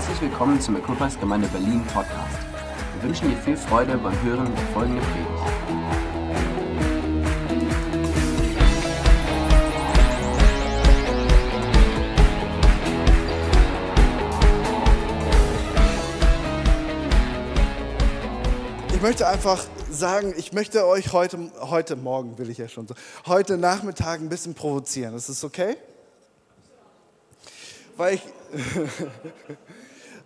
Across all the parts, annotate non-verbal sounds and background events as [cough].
Herzlich willkommen zum Equippers Gemeinde Berlin Podcast. Wir wünschen dir viel Freude beim Hören der folgenden Predigt. Ich möchte einfach sagen, ich möchte euch heute, heute Morgen, will ich ja schon so, heute Nachmittag ein bisschen provozieren. Ist das okay? Weil ich, [laughs]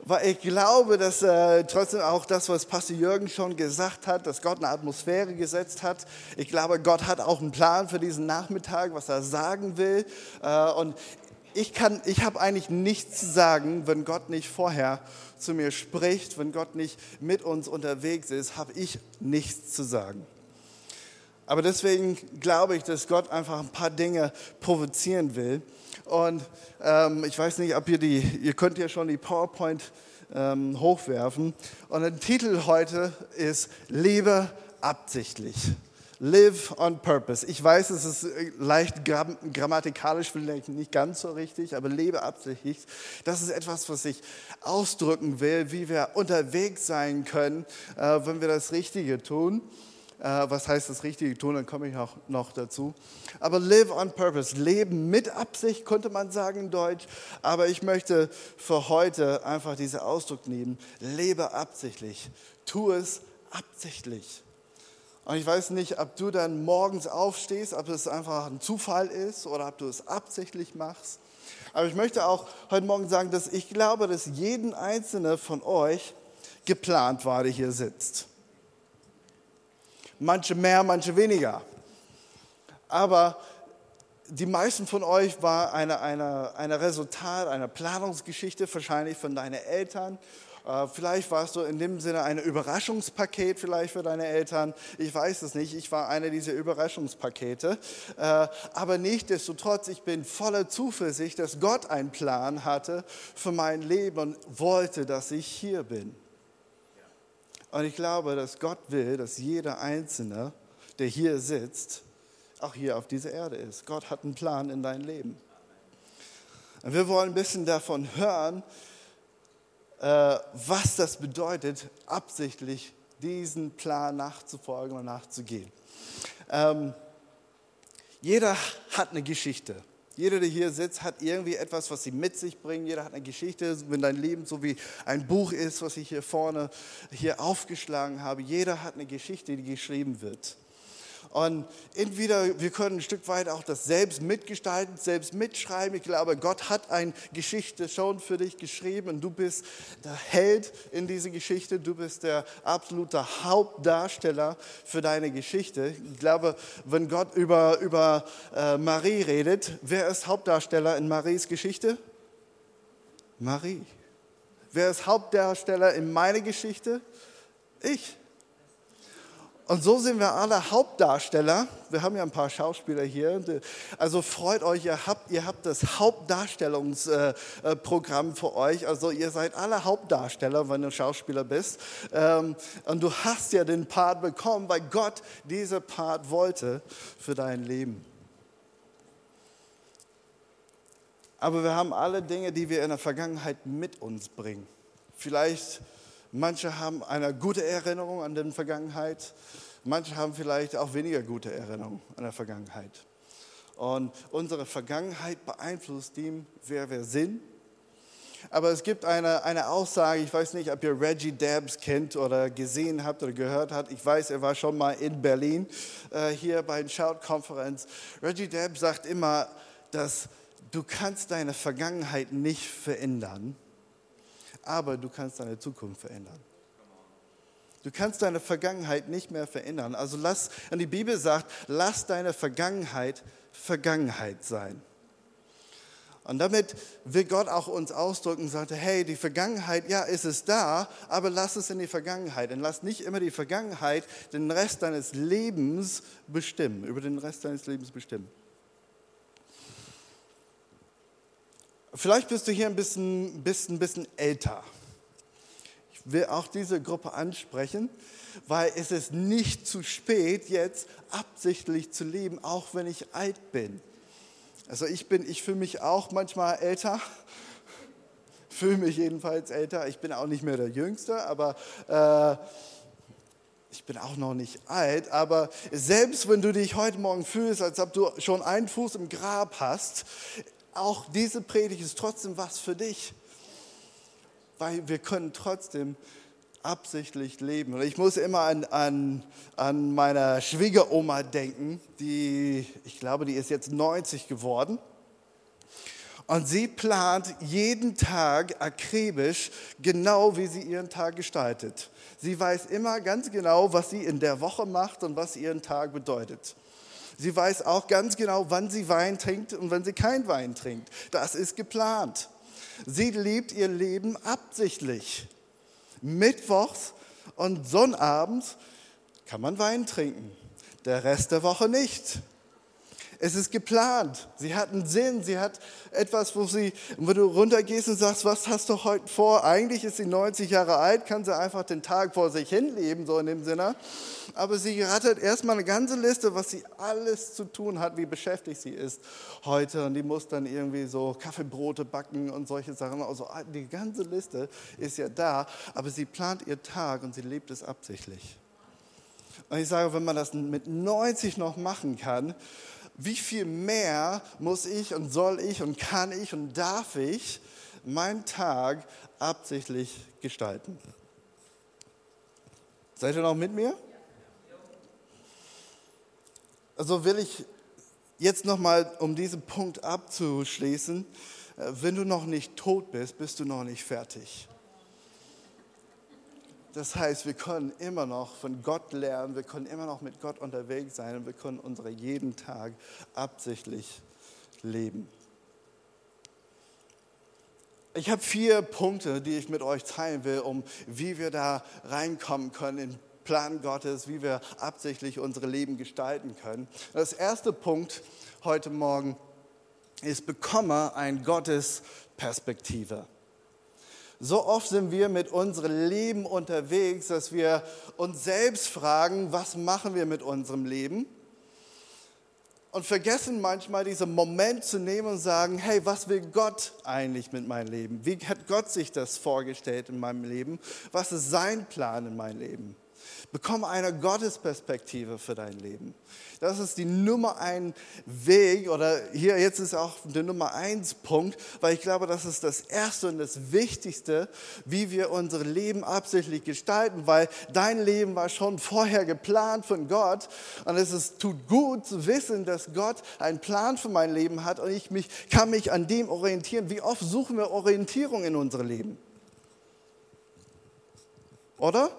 weil ich glaube, dass äh, trotzdem auch das, was Pastor Jürgen schon gesagt hat, dass Gott eine Atmosphäre gesetzt hat. Ich glaube, Gott hat auch einen Plan für diesen Nachmittag, was er sagen will. Äh, und ich, ich habe eigentlich nichts zu sagen, wenn Gott nicht vorher zu mir spricht, wenn Gott nicht mit uns unterwegs ist, habe ich nichts zu sagen. Aber deswegen glaube ich, dass Gott einfach ein paar Dinge provozieren will. Und ähm, ich weiß nicht, ob ihr die, ihr könnt ja schon die PowerPoint ähm, hochwerfen. Und der Titel heute ist Liebe absichtlich. Live on purpose. Ich weiß, es ist äh, leicht grammatikalisch vielleicht nicht ganz so richtig, aber lebe absichtlich. Das ist etwas, was ich ausdrücken will, wie wir unterwegs sein können, äh, wenn wir das Richtige tun. Äh, was heißt das Richtige tun? Dann komme ich auch noch dazu. Aber live on purpose, leben mit Absicht, könnte man sagen in Deutsch. Aber ich möchte für heute einfach diesen Ausdruck nehmen. Lebe absichtlich. Tu es absichtlich. Und ich weiß nicht, ob du dann morgens aufstehst, ob es einfach ein Zufall ist oder ob du es absichtlich machst. Aber ich möchte auch heute Morgen sagen, dass ich glaube, dass jeden einzelne von euch geplant war, der hier sitzt. Manche mehr, manche weniger. Aber die meisten von euch war eine, eine, eine Resultat einer Planungsgeschichte, wahrscheinlich von deinen Eltern äh, vielleicht warst du in dem Sinne ein Überraschungspaket vielleicht für deine Eltern. Ich weiß es nicht. Ich war einer dieser Überraschungspakete. Äh, aber nichtsdestotrotz, ich bin voller Zuversicht, dass Gott einen Plan hatte für mein Leben und wollte, dass ich hier bin. Und ich glaube, dass Gott will, dass jeder Einzelne, der hier sitzt, auch hier auf dieser Erde ist. Gott hat einen Plan in dein Leben. Und wir wollen ein bisschen davon hören, äh, was das bedeutet, absichtlich diesen Plan nachzufolgen und nachzugehen. Ähm, jeder hat eine Geschichte. Jeder, der hier sitzt, hat irgendwie etwas, was sie mit sich bringen. Jeder hat eine Geschichte, wenn dein Leben so wie ein Buch ist, was ich hier vorne hier aufgeschlagen habe. Jeder hat eine Geschichte, die geschrieben wird. Und entweder wir können ein Stück weit auch das selbst mitgestalten, selbst mitschreiben. Ich glaube, Gott hat eine Geschichte schon für dich geschrieben und du bist der Held in dieser Geschichte. Du bist der absolute Hauptdarsteller für deine Geschichte. Ich glaube, wenn Gott über, über äh, Marie redet, wer ist Hauptdarsteller in Maries Geschichte? Marie. Wer ist Hauptdarsteller in meiner Geschichte? Ich. Und so sind wir alle Hauptdarsteller. Wir haben ja ein paar Schauspieler hier. Also freut euch, ihr habt, ihr habt das Hauptdarstellungsprogramm für euch. Also ihr seid alle Hauptdarsteller, wenn du Schauspieler bist. Ähm, und du hast ja den Part bekommen, weil Gott diese Part wollte für dein Leben. Aber wir haben alle Dinge, die wir in der Vergangenheit mit uns bringen. Vielleicht Manche haben eine gute Erinnerung an die Vergangenheit. Manche haben vielleicht auch weniger gute Erinnerungen an der Vergangenheit. Und unsere Vergangenheit beeinflusst dem, wer wir sind. Aber es gibt eine, eine Aussage, ich weiß nicht, ob ihr Reggie Dabbs kennt oder gesehen habt oder gehört habt. Ich weiß, er war schon mal in Berlin äh, hier bei der Shout-Konferenz. Reggie Dabbs sagt immer, dass du kannst deine Vergangenheit nicht verändern, aber du kannst deine Zukunft verändern. Du kannst deine Vergangenheit nicht mehr verändern. Also lass, und die Bibel sagt, lass deine Vergangenheit Vergangenheit sein. Und damit will Gott auch uns ausdrücken, sagte, hey, die Vergangenheit, ja, ist es da, aber lass es in die Vergangenheit. Und lass nicht immer die Vergangenheit den Rest deines Lebens bestimmen, über den Rest deines Lebens bestimmen. Vielleicht bist du hier ein bisschen, bist ein bisschen älter. Ich will auch diese Gruppe ansprechen, weil es ist nicht zu spät, jetzt absichtlich zu leben, auch wenn ich alt bin. Also ich bin, ich fühle mich auch manchmal älter. [laughs] fühle mich jedenfalls älter. Ich bin auch nicht mehr der Jüngste, aber äh, ich bin auch noch nicht alt. Aber selbst wenn du dich heute Morgen fühlst, als ob du schon einen Fuß im Grab hast, auch diese Predigt ist trotzdem was für dich. Weil wir können trotzdem absichtlich leben. Und ich muss immer an, an, an meine Schwiegeroma denken, die, ich glaube, die ist jetzt 90 geworden. Und sie plant jeden Tag akribisch, genau wie sie ihren Tag gestaltet. Sie weiß immer ganz genau, was sie in der Woche macht und was ihren Tag bedeutet. Sie weiß auch ganz genau, wann sie Wein trinkt und wann sie kein Wein trinkt. Das ist geplant. Sie lebt ihr Leben absichtlich. Mittwochs und Sonnabends kann man Wein trinken, der Rest der Woche nicht. Es ist geplant. Sie hat einen Sinn. Sie hat etwas, wo, sie, wo du runtergehst und sagst, was hast du heute vor? Eigentlich ist sie 90 Jahre alt, kann sie einfach den Tag vor sich hin leben, so in dem Sinne. Aber sie rattert erstmal eine ganze Liste, was sie alles zu tun hat, wie beschäftigt sie ist heute. Und die muss dann irgendwie so Kaffeebrote backen und solche Sachen. Also die ganze Liste ist ja da, aber sie plant ihr Tag und sie lebt es absichtlich. Und ich sage, wenn man das mit 90 noch machen kann, wie viel mehr muss ich und soll ich und kann ich und darf ich meinen Tag absichtlich gestalten? Seid ihr noch mit mir? Also will ich jetzt nochmal, um diesen Punkt abzuschließen, äh, wenn du noch nicht tot bist, bist du noch nicht fertig. Das heißt, wir können immer noch von Gott lernen, wir können immer noch mit Gott unterwegs sein und wir können unsere jeden Tag absichtlich leben. Ich habe vier Punkte, die ich mit euch teilen will, um wie wir da reinkommen können in Plan Gottes, wie wir absichtlich unsere Leben gestalten können. Das erste Punkt heute Morgen ist, bekomme ein Gottes Perspektive. So oft sind wir mit unserem Leben unterwegs, dass wir uns selbst fragen, was machen wir mit unserem Leben? Und vergessen manchmal diesen Moment zu nehmen und sagen, hey, was will Gott eigentlich mit meinem Leben? Wie hat Gott sich das vorgestellt in meinem Leben? Was ist sein Plan in meinem Leben? Bekomme eine Gottesperspektive für dein Leben. Das ist die Nummer ein Weg oder hier jetzt ist auch der Nummer eins Punkt, weil ich glaube, das ist das Erste und das Wichtigste, wie wir unser Leben absichtlich gestalten, weil dein Leben war schon vorher geplant von Gott und es ist, tut gut zu wissen, dass Gott einen Plan für mein Leben hat und ich mich, kann mich an dem orientieren. Wie oft suchen wir Orientierung in unserem Leben? Oder?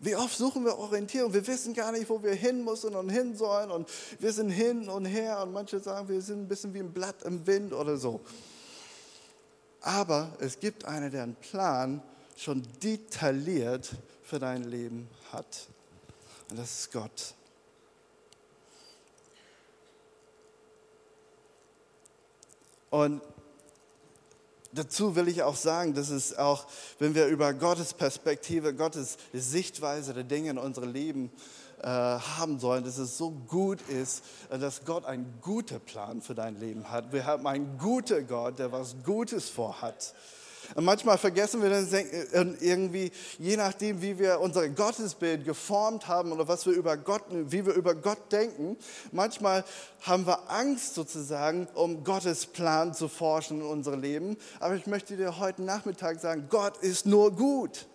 Wie oft suchen wir Orientierung? Wir wissen gar nicht, wo wir hin müssen und hin sollen. Und wir sind hin und her. Und manche sagen, wir sind ein bisschen wie ein Blatt im Wind oder so. Aber es gibt einen, der einen Plan schon detailliert für dein Leben hat. Und das ist Gott. Und Dazu will ich auch sagen, dass es auch, wenn wir über Gottes Perspektive, Gottes Sichtweise der Dinge in unserem Leben äh, haben sollen, dass es so gut ist, äh, dass Gott einen guten Plan für dein Leben hat. Wir haben einen guten Gott, der was Gutes vorhat. Und manchmal vergessen wir dann äh, irgendwie, je nachdem, wie wir unser Gottesbild geformt haben oder was wir über Gott, wie wir über Gott denken, manchmal haben wir Angst sozusagen, um Gottes Plan zu forschen in unserem Leben. Aber ich möchte dir heute Nachmittag sagen, Gott ist nur gut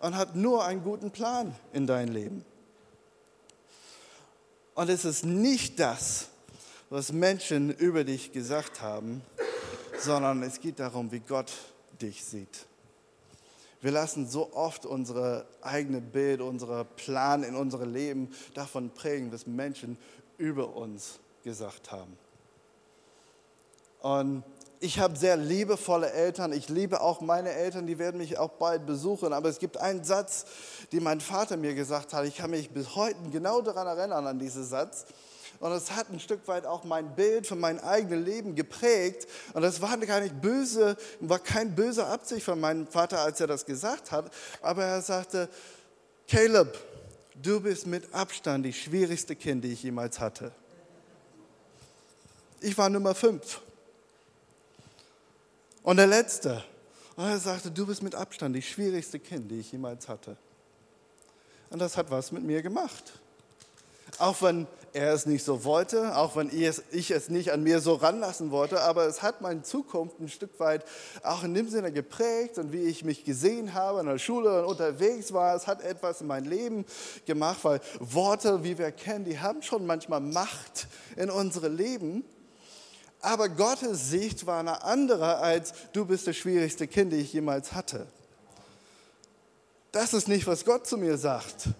und hat nur einen guten Plan in dein Leben. Und es ist nicht das, was Menschen über dich gesagt haben, sondern es geht darum, wie Gott dich sieht. Wir lassen so oft unsere eigene Bild, unsere Plan in unserem Leben davon prägen, was Menschen über uns gesagt haben. Und ich habe sehr liebevolle Eltern. Ich liebe auch meine Eltern, die werden mich auch bald besuchen. Aber es gibt einen Satz, den mein Vater mir gesagt hat. Ich kann mich bis heute genau daran erinnern, an diesen Satz. Und es hat ein Stück weit auch mein Bild von meinem eigenen Leben geprägt. Und das war gar nicht böse, war kein böser Absicht von meinem Vater, als er das gesagt hat. Aber er sagte, Caleb, du bist mit Abstand die schwierigste Kind, die ich jemals hatte. Ich war Nummer fünf. Und der letzte, Und er sagte, du bist mit Abstand die schwierigste Kind, die ich jemals hatte. Und das hat was mit mir gemacht. Auch wenn er es nicht so wollte, auch wenn ich es, ich es nicht an mir so ranlassen wollte, aber es hat meine Zukunft ein Stück weit auch in dem Sinne geprägt und wie ich mich gesehen habe in der Schule und unterwegs war. Es hat etwas in mein Leben gemacht, weil Worte, wie wir kennen, die haben schon manchmal Macht in unsere Leben. Aber Gottes Sicht war eine andere als du bist das schwierigste Kind, das ich jemals hatte. Das ist nicht, was Gott zu mir sagt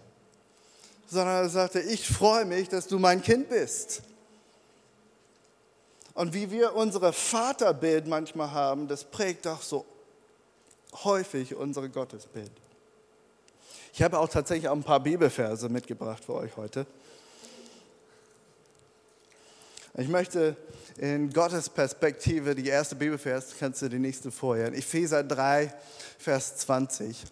sondern er sagte, ich freue mich, dass du mein Kind bist. Und wie wir unsere Vaterbild manchmal haben, das prägt auch so häufig unsere Gottesbild. Ich habe auch tatsächlich auch ein paar Bibelverse mitgebracht für euch heute. Ich möchte in Gottes Perspektive, die erste Bibelvers, kannst du die nächste vorher, Epheser 3, Vers 20.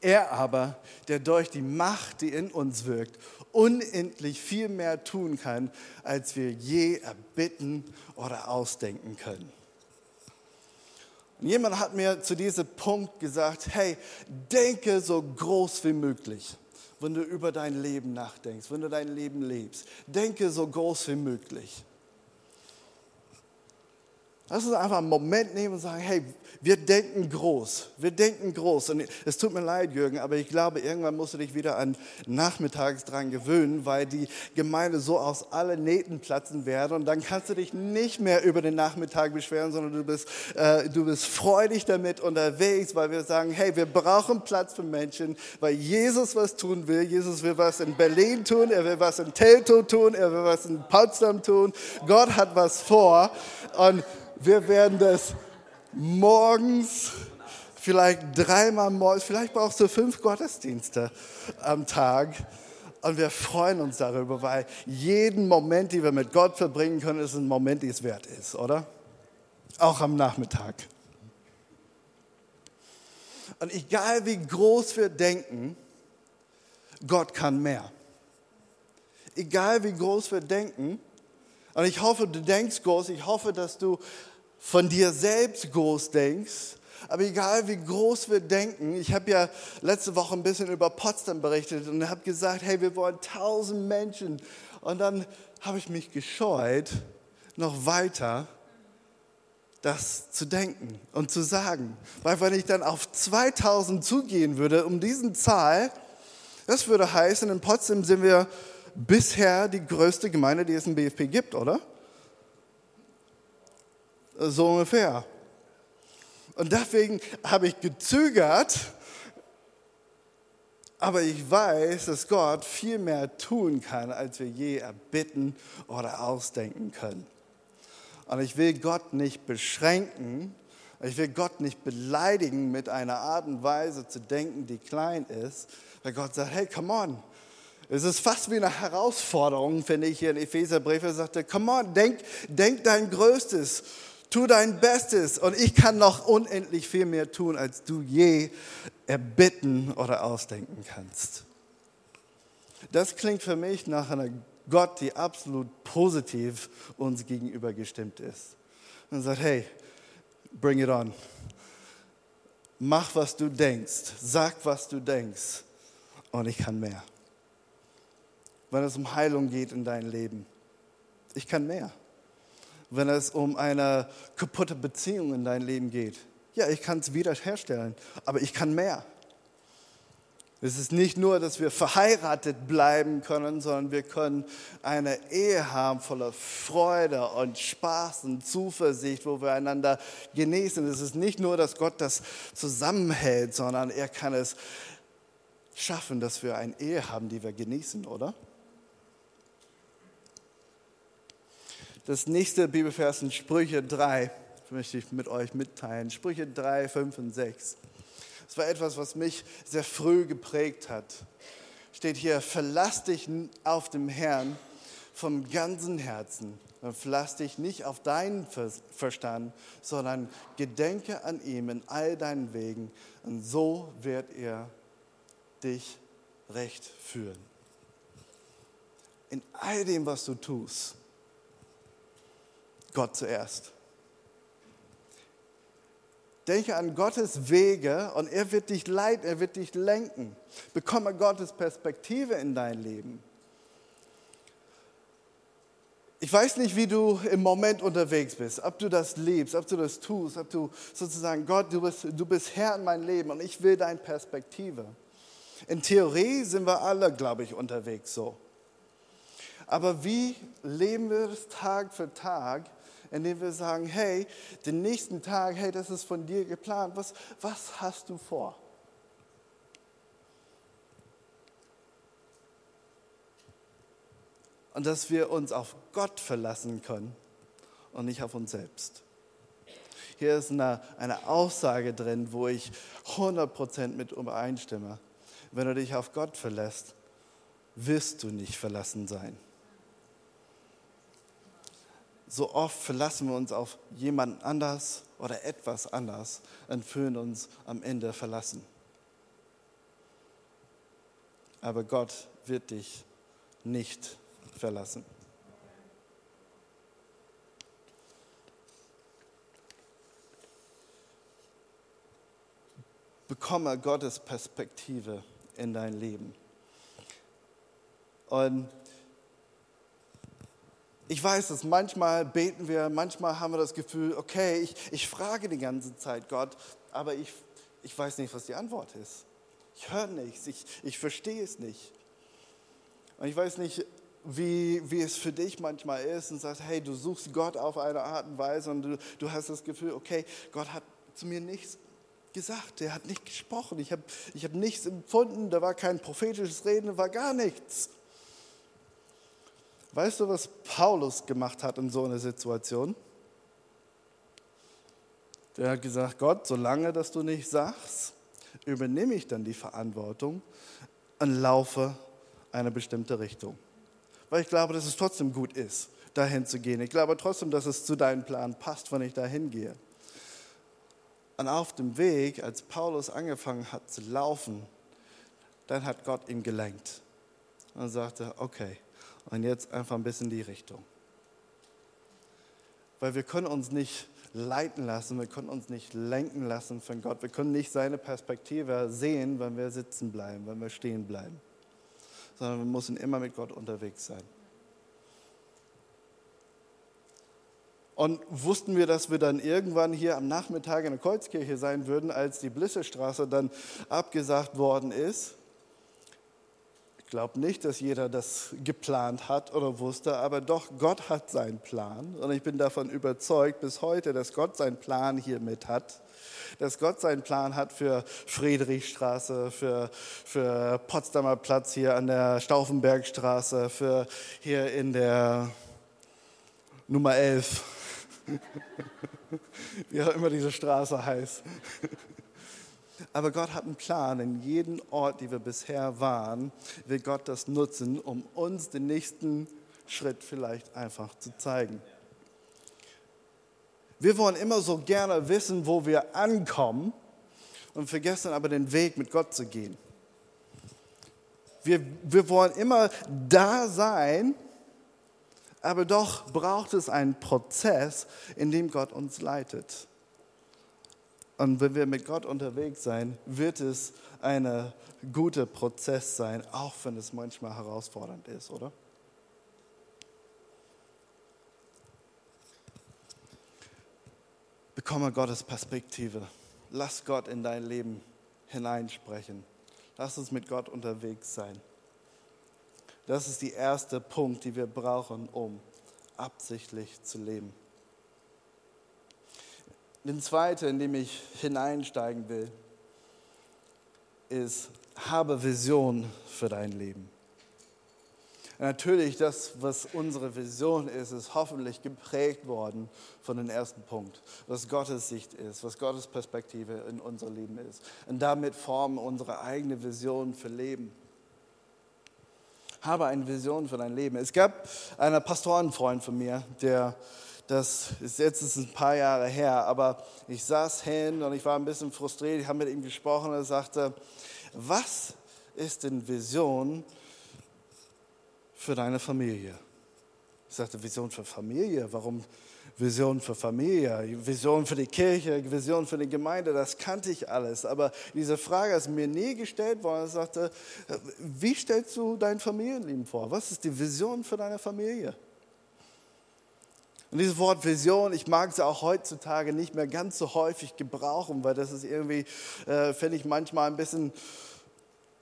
Er aber, der durch die Macht, die in uns wirkt, unendlich viel mehr tun kann, als wir je erbitten oder ausdenken können. Und jemand hat mir zu diesem Punkt gesagt, hey, denke so groß wie möglich, wenn du über dein Leben nachdenkst, wenn du dein Leben lebst. Denke so groß wie möglich. Lass uns einfach einen Moment nehmen und sagen, hey, wir denken groß, wir denken groß. Und es tut mir leid, Jürgen, aber ich glaube, irgendwann musst du dich wieder an nachmittags dran gewöhnen, weil die Gemeinde so aus allen Nähten platzen werde. Und dann kannst du dich nicht mehr über den Nachmittag beschweren, sondern du bist, äh, du bist freudig damit unterwegs, weil wir sagen, hey, wir brauchen Platz für Menschen, weil Jesus was tun will. Jesus will was in Berlin tun, er will was in Teltow tun, er will was in Potsdam tun. Gott hat was vor. Und wir werden das morgens, vielleicht dreimal morgens, vielleicht brauchst du fünf Gottesdienste am Tag. Und wir freuen uns darüber, weil jeden Moment, den wir mit Gott verbringen können, ist ein Moment, den es wert ist, oder? Auch am Nachmittag. Und egal wie groß wir denken, Gott kann mehr. Egal wie groß wir denken, und ich hoffe, du denkst groß, ich hoffe, dass du von dir selbst groß denkst, aber egal wie groß wir denken, ich habe ja letzte Woche ein bisschen über Potsdam berichtet und habe gesagt, hey, wir wollen tausend Menschen. Und dann habe ich mich gescheut, noch weiter das zu denken und zu sagen. Weil wenn ich dann auf 2000 zugehen würde, um diesen Zahl, das würde heißen, in Potsdam sind wir bisher die größte Gemeinde, die es im BFP gibt, oder? So ungefähr. Und deswegen habe ich gezögert, aber ich weiß, dass Gott viel mehr tun kann, als wir je erbitten oder ausdenken können. Und ich will Gott nicht beschränken, ich will Gott nicht beleidigen mit einer Art und Weise zu denken, die klein ist, weil Gott sagt, hey, come on. Es ist fast wie eine Herausforderung, finde ich hier in Epheserbrief. Er sagte, come on, denk, denk dein Größtes. Tu dein Bestes und ich kann noch unendlich viel mehr tun, als du je erbitten oder ausdenken kannst. Das klingt für mich nach einer Gott, die absolut positiv uns gegenüber gestimmt ist. Und sagt, hey, bring it on. Mach, was du denkst. Sag, was du denkst. Und ich kann mehr. Wenn es um Heilung geht in deinem Leben. Ich kann mehr wenn es um eine kaputte Beziehung in dein Leben geht. Ja, ich kann es wiederherstellen, aber ich kann mehr. Es ist nicht nur, dass wir verheiratet bleiben können, sondern wir können eine Ehe haben voller Freude und Spaß und Zuversicht, wo wir einander genießen. Es ist nicht nur, dass Gott das zusammenhält, sondern er kann es schaffen, dass wir eine Ehe haben, die wir genießen, oder? Das nächste Bibelvers in Sprüche 3 möchte ich mit euch mitteilen. Sprüche 3, 5 und 6. Das war etwas, was mich sehr früh geprägt hat. Steht hier, verlass dich auf dem Herrn vom ganzen Herzen. Verlass dich nicht auf deinen Verstand, sondern gedenke an ihm in all deinen Wegen. Und so wird er dich recht führen. In all dem, was du tust, Gott zuerst. Denke an Gottes Wege und er wird dich leiten, er wird dich lenken. Bekomme Gottes Perspektive in dein Leben. Ich weiß nicht, wie du im Moment unterwegs bist, ob du das liebst, ob du das tust, ob du sozusagen, Gott, du bist, du bist Herr in meinem Leben und ich will deine Perspektive. In Theorie sind wir alle, glaube ich, unterwegs so. Aber wie leben wir es Tag für Tag, indem wir sagen, hey, den nächsten Tag, hey, das ist von dir geplant, was, was hast du vor? und dass wir uns auf Gott verlassen können und nicht auf uns selbst. Hier ist eine, eine Aussage drin, wo ich 100% mit übereinstimme. Wenn du dich auf Gott verlässt, wirst du nicht verlassen sein. So oft verlassen wir uns auf jemand anders oder etwas anders und fühlen uns am Ende verlassen. Aber Gott wird dich nicht verlassen verlassen. Bekomme Gottes Perspektive in dein Leben. Und ich weiß es, manchmal beten wir, manchmal haben wir das Gefühl, okay, ich, ich frage die ganze Zeit Gott, aber ich, ich weiß nicht, was die Antwort ist. Ich höre nichts, ich, ich verstehe es nicht. Und ich weiß nicht, wie, wie es für dich manchmal ist und sagst, hey, du suchst Gott auf eine Art und Weise und du, du hast das Gefühl, okay, Gott hat zu mir nichts gesagt, er hat nicht gesprochen, ich habe ich hab nichts empfunden, da war kein prophetisches Reden, da war gar nichts. Weißt du, was Paulus gemacht hat in so einer Situation? Der hat gesagt, Gott, solange dass du nicht sagst, übernehme ich dann die Verantwortung und laufe eine bestimmte Richtung weil ich glaube, dass es trotzdem gut ist, dahin zu gehen. Ich glaube trotzdem, dass es zu deinem Plan passt, wenn ich dahin gehe. Und auf dem Weg, als Paulus angefangen hat zu laufen, dann hat Gott ihn gelenkt und sagte, okay, und jetzt einfach ein bisschen die Richtung. Weil wir können uns nicht leiten lassen, wir können uns nicht lenken lassen von Gott. Wir können nicht seine Perspektive sehen, wenn wir sitzen bleiben, wenn wir stehen bleiben sondern wir müssen immer mit Gott unterwegs sein. Und wussten wir, dass wir dann irgendwann hier am Nachmittag in der Kreuzkirche sein würden, als die Blissestraße dann abgesagt worden ist? Glaube nicht, dass jeder das geplant hat oder wusste, aber doch, Gott hat seinen Plan. Und ich bin davon überzeugt bis heute, dass Gott seinen Plan hier mit hat dass Gott seinen Plan hat für Friedrichstraße, für, für Potsdamer Platz hier an der Stauffenbergstraße, für hier in der Nummer 11. [laughs] Wie auch immer diese Straße heißt. Aber Gott hat einen Plan. In jedem Ort, die wir bisher waren, will Gott das nutzen, um uns den nächsten Schritt vielleicht einfach zu zeigen. Wir wollen immer so gerne wissen, wo wir ankommen und vergessen aber den Weg mit Gott zu gehen. Wir, wir wollen immer da sein, aber doch braucht es einen Prozess, in dem Gott uns leitet. Und wenn wir mit Gott unterwegs sein, wird es ein guter Prozess sein, auch wenn es manchmal herausfordernd ist, oder? Bekomme Gottes Perspektive. Lass Gott in dein Leben hineinsprechen. Lass uns mit Gott unterwegs sein. Das ist der erste Punkt, den wir brauchen, um absichtlich zu leben. Den zweiten, in dem ich hineinsteigen will, ist, habe Vision für dein Leben. Natürlich, das, was unsere Vision ist, ist hoffentlich geprägt worden von dem ersten Punkt, was Gottes Sicht ist, was Gottes Perspektive in unser Leben ist. Und damit formen unsere eigene Vision für Leben. Habe eine Vision für dein Leben. Es gab einen Pastorenfreund von mir, der, das ist jetzt ist ein paar Jahre her, aber ich saß hin und ich war ein bisschen frustriert. Ich habe mit ihm gesprochen und er sagte, was ist denn Vision für deine Familie? Ich sagte, Vision für Familie. Warum Vision für Familie, Vision für die Kirche, Vision für die Gemeinde, das kannte ich alles. Aber diese Frage ist mir nie gestellt worden. Ich sagte, wie stellst du dein Familienleben vor? Was ist die Vision für deine Familie? Und dieses Wort Vision, ich mag es auch heutzutage nicht mehr ganz so häufig gebrauchen, weil das ist irgendwie, äh, finde ich manchmal ein bisschen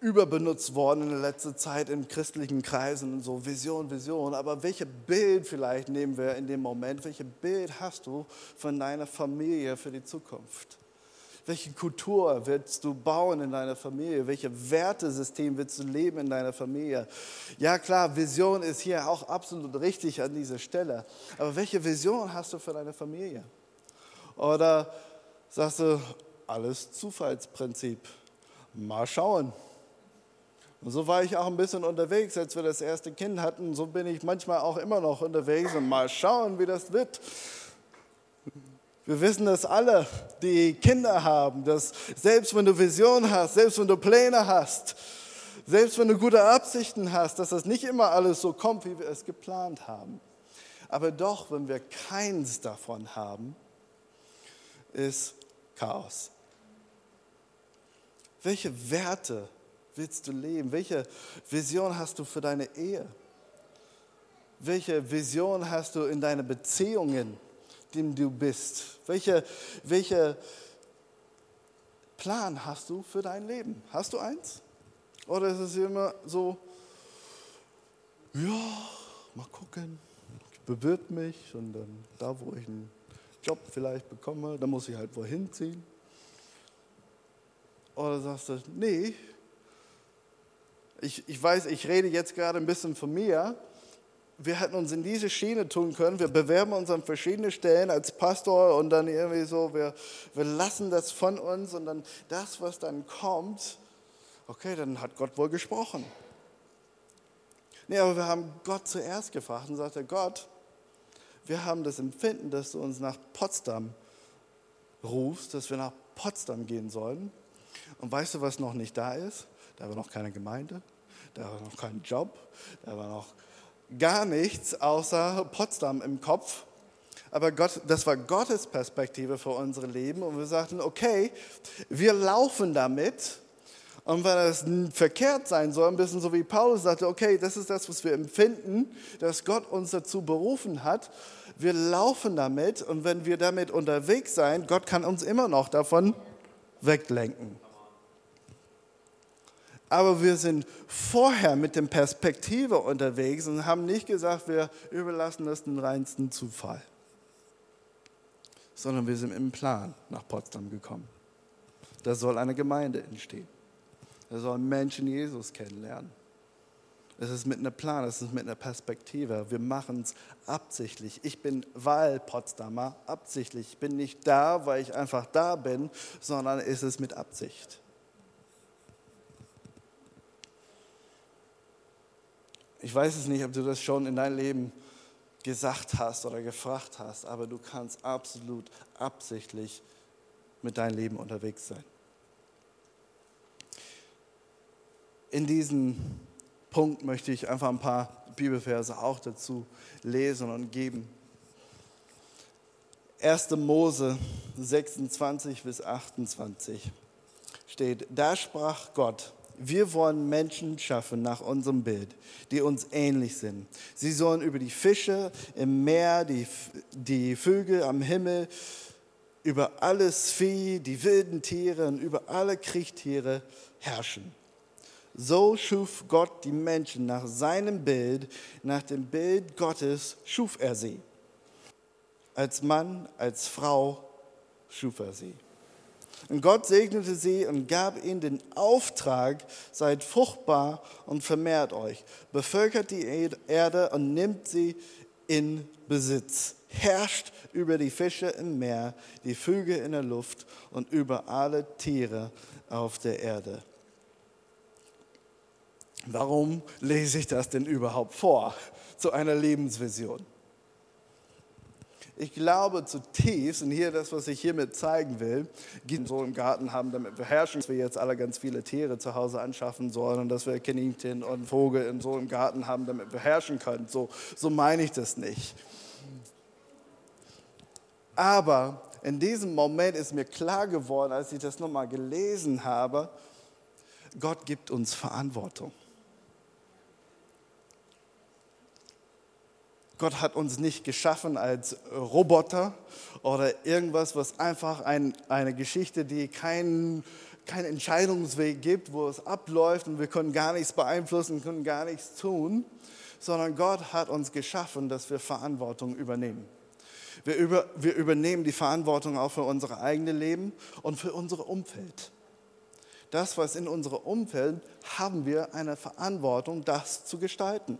überbenutzt worden in der letzten Zeit in christlichen Kreisen, so Vision, Vision. Aber welches Bild vielleicht nehmen wir in dem Moment? Welches Bild hast du von deiner Familie für die Zukunft? Welche Kultur willst du bauen in deiner Familie? Welches Wertesystem willst du leben in deiner Familie? Ja klar, Vision ist hier auch absolut richtig an dieser Stelle. Aber welche Vision hast du für deine Familie? Oder sagst du, alles Zufallsprinzip? Mal schauen. Und so war ich auch ein bisschen unterwegs, als wir das erste Kind hatten. So bin ich manchmal auch immer noch unterwegs und mal schauen, wie das wird. Wir wissen das alle, die Kinder haben, dass selbst wenn du Vision hast, selbst wenn du Pläne hast, selbst wenn du gute Absichten hast, dass das nicht immer alles so kommt, wie wir es geplant haben. Aber doch, wenn wir keins davon haben, ist Chaos. Welche Werte willst du leben? Welche Vision hast du für deine Ehe? Welche Vision hast du in deinen Beziehungen, dem du bist? Welche, welche Plan hast du für dein Leben? Hast du eins? Oder ist es immer so, ja, mal gucken, ich bewirb mich und dann da, wo ich einen Job vielleicht bekomme, da muss ich halt wohin ziehen? Oder sagst du, nee, ich, ich weiß, ich rede jetzt gerade ein bisschen von mir. Wir hätten uns in diese Schiene tun können. Wir bewerben uns an verschiedene Stellen als Pastor und dann irgendwie so, wir, wir lassen das von uns und dann das, was dann kommt, okay, dann hat Gott wohl gesprochen. Nee, aber wir haben Gott zuerst gefragt und sagte, Gott, wir haben das Empfinden, dass du uns nach Potsdam rufst, dass wir nach Potsdam gehen sollen. Und weißt du, was noch nicht da ist? Da war noch keine Gemeinde, da war noch kein Job, da war noch gar nichts außer Potsdam im Kopf. Aber Gott, das war Gottes Perspektive für unser Leben und wir sagten, okay, wir laufen damit. Und wenn es verkehrt sein soll, ein bisschen so wie Paulus sagte, okay, das ist das, was wir empfinden, dass Gott uns dazu berufen hat. Wir laufen damit und wenn wir damit unterwegs sein, Gott kann uns immer noch davon weglenken aber wir sind vorher mit dem Perspektive unterwegs und haben nicht gesagt, wir überlassen das den reinsten Zufall, sondern wir sind im Plan nach Potsdam gekommen. Da soll eine Gemeinde entstehen. Da sollen Menschen Jesus kennenlernen. Es ist mit einem Plan, es ist mit einer Perspektive. Wir machen es absichtlich. Ich bin Wahl-Potsdamer, absichtlich. Ich bin nicht da, weil ich einfach da bin, sondern es ist mit Absicht. Ich weiß es nicht, ob du das schon in deinem Leben gesagt hast oder gefragt hast, aber du kannst absolut absichtlich mit deinem Leben unterwegs sein. In diesem Punkt möchte ich einfach ein paar Bibelverse auch dazu lesen und geben. 1. Mose 26 bis 28 steht, da sprach Gott, wir wollen Menschen schaffen nach unserem Bild, die uns ähnlich sind. Sie sollen über die Fische im Meer, die, die Vögel am Himmel, über alles Vieh, die wilden Tiere und über alle Kriechtiere herrschen. So schuf Gott die Menschen nach seinem Bild, nach dem Bild Gottes schuf er sie. Als Mann, als Frau schuf er sie. Und Gott segnete sie und gab ihnen den Auftrag, seid fruchtbar und vermehrt euch, bevölkert die Erde und nimmt sie in Besitz, herrscht über die Fische im Meer, die Vögel in der Luft und über alle Tiere auf der Erde. Warum lese ich das denn überhaupt vor zu einer Lebensvision? Ich glaube zutiefst, und hier das, was ich hiermit zeigen will, so im Garten haben, damit wir herrschen, dass wir jetzt alle ganz viele Tiere zu Hause anschaffen sollen und dass wir Kaninchen und Vogel in so im Garten haben, damit wir herrschen können. So, so meine ich das nicht. Aber in diesem Moment ist mir klar geworden, als ich das nochmal gelesen habe, Gott gibt uns Verantwortung. Gott hat uns nicht geschaffen als Roboter oder irgendwas, was einfach ein, eine Geschichte, die keinen kein Entscheidungsweg gibt, wo es abläuft und wir können gar nichts beeinflussen, können gar nichts tun, sondern Gott hat uns geschaffen, dass wir Verantwortung übernehmen. Wir, über, wir übernehmen die Verantwortung auch für unser eigenes Leben und für unser Umfeld. Das, was in unserem Umfeld, haben wir eine Verantwortung, das zu gestalten.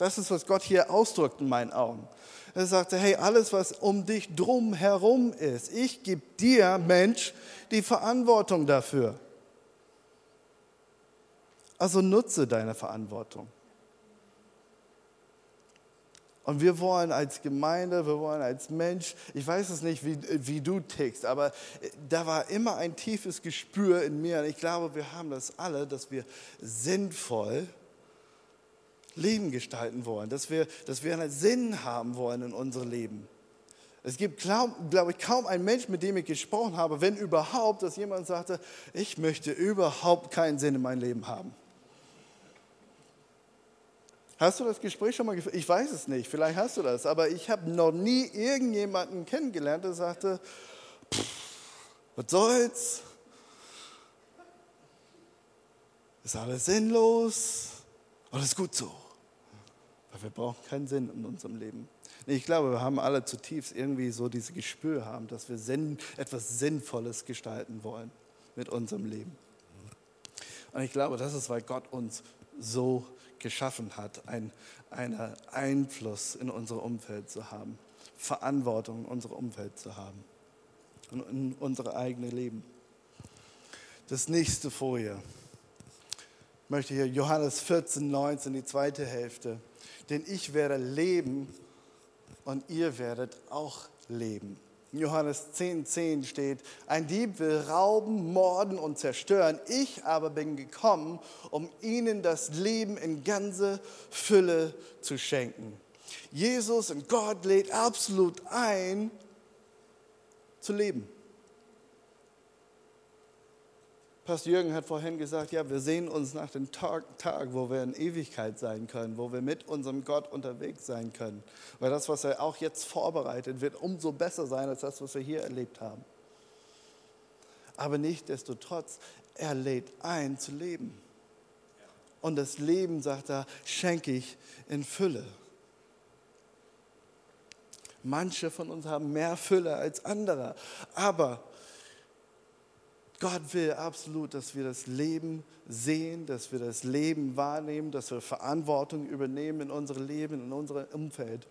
Das ist, was Gott hier ausdrückt in meinen Augen. Er sagte, hey, alles, was um dich drum herum ist, ich gebe dir, Mensch, die Verantwortung dafür. Also nutze deine Verantwortung. Und wir wollen als Gemeinde, wir wollen als Mensch, ich weiß es nicht, wie, wie du tickst, aber da war immer ein tiefes Gespür in mir. Und ich glaube, wir haben das alle, dass wir sinnvoll Leben gestalten wollen, dass wir, dass wir einen Sinn haben wollen in unserem Leben. Es gibt, glaube ich, kaum einen Mensch, mit dem ich gesprochen habe, wenn überhaupt, dass jemand sagte, ich möchte überhaupt keinen Sinn in meinem Leben haben. Hast du das Gespräch schon mal geführt? Ich weiß es nicht, vielleicht hast du das, aber ich habe noch nie irgendjemanden kennengelernt, der sagte, was soll's? Ist alles sinnlos? Alles gut so. Weil wir brauchen keinen Sinn in unserem Leben. Ich glaube, wir haben alle zutiefst irgendwie so dieses Gespür haben, dass wir etwas Sinnvolles gestalten wollen mit unserem Leben. Und ich glaube, das ist, weil Gott uns so geschaffen hat, einen Einfluss in unser Umfeld zu haben, Verantwortung in unser Umfeld zu haben und in unser eigenes Leben. Das nächste Folie. Möchte hier Johannes 14, 19, die zweite Hälfte denn ich werde leben und ihr werdet auch leben. In Johannes 10, 10 steht, ein Dieb will rauben, morden und zerstören. Ich aber bin gekommen, um ihnen das Leben in ganze Fülle zu schenken. Jesus und Gott lädt absolut ein, zu leben. Pastor Jürgen hat vorhin gesagt, ja, wir sehen uns nach dem Tag, Tag, wo wir in Ewigkeit sein können, wo wir mit unserem Gott unterwegs sein können. Weil das, was er auch jetzt vorbereitet, wird umso besser sein als das, was wir hier erlebt haben. Aber nichtdestotrotz, er lädt ein zu leben. Und das Leben, sagt er, schenke ich in Fülle. Manche von uns haben mehr Fülle als andere. Aber Gott will absolut, dass wir das Leben sehen, dass wir das Leben wahrnehmen, dass wir Verantwortung übernehmen in unserem Leben, in unserem Umfeld.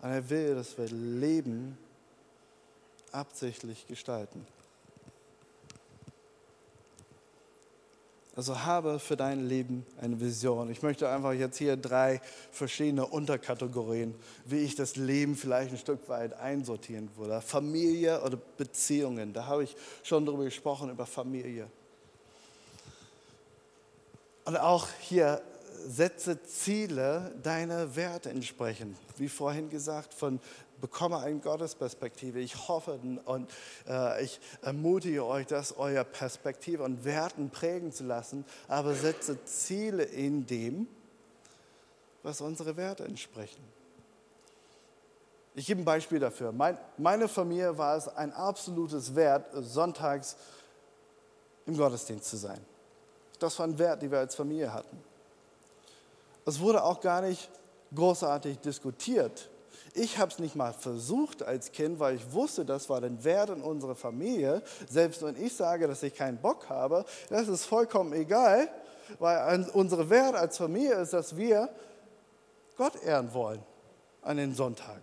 Und er will, dass wir Leben absichtlich gestalten. Also habe für dein Leben eine Vision. Ich möchte einfach jetzt hier drei verschiedene Unterkategorien, wie ich das Leben vielleicht ein Stück weit einsortieren würde. Familie oder Beziehungen. Da habe ich schon darüber gesprochen, über Familie. Und auch hier setze Ziele deine Werte entsprechend. Wie vorhin gesagt, von bekomme eine Gottesperspektive. Ich hoffe und äh, ich ermutige euch, das euer Perspektive und Werten prägen zu lassen, aber setze Ziele in dem, was unsere Werte entsprechen. Ich gebe ein Beispiel dafür. Mein, meine Familie war es ein absolutes Wert, sonntags im Gottesdienst zu sein. Das war ein Wert, den wir als Familie hatten. Es wurde auch gar nicht großartig diskutiert ich habe es nicht mal versucht als Kind, weil ich wusste, das war der Wert in unserer Familie. Selbst wenn ich sage, dass ich keinen Bock habe, das ist vollkommen egal, weil unsere Wert als Familie ist, dass wir Gott ehren wollen an den Sonntag.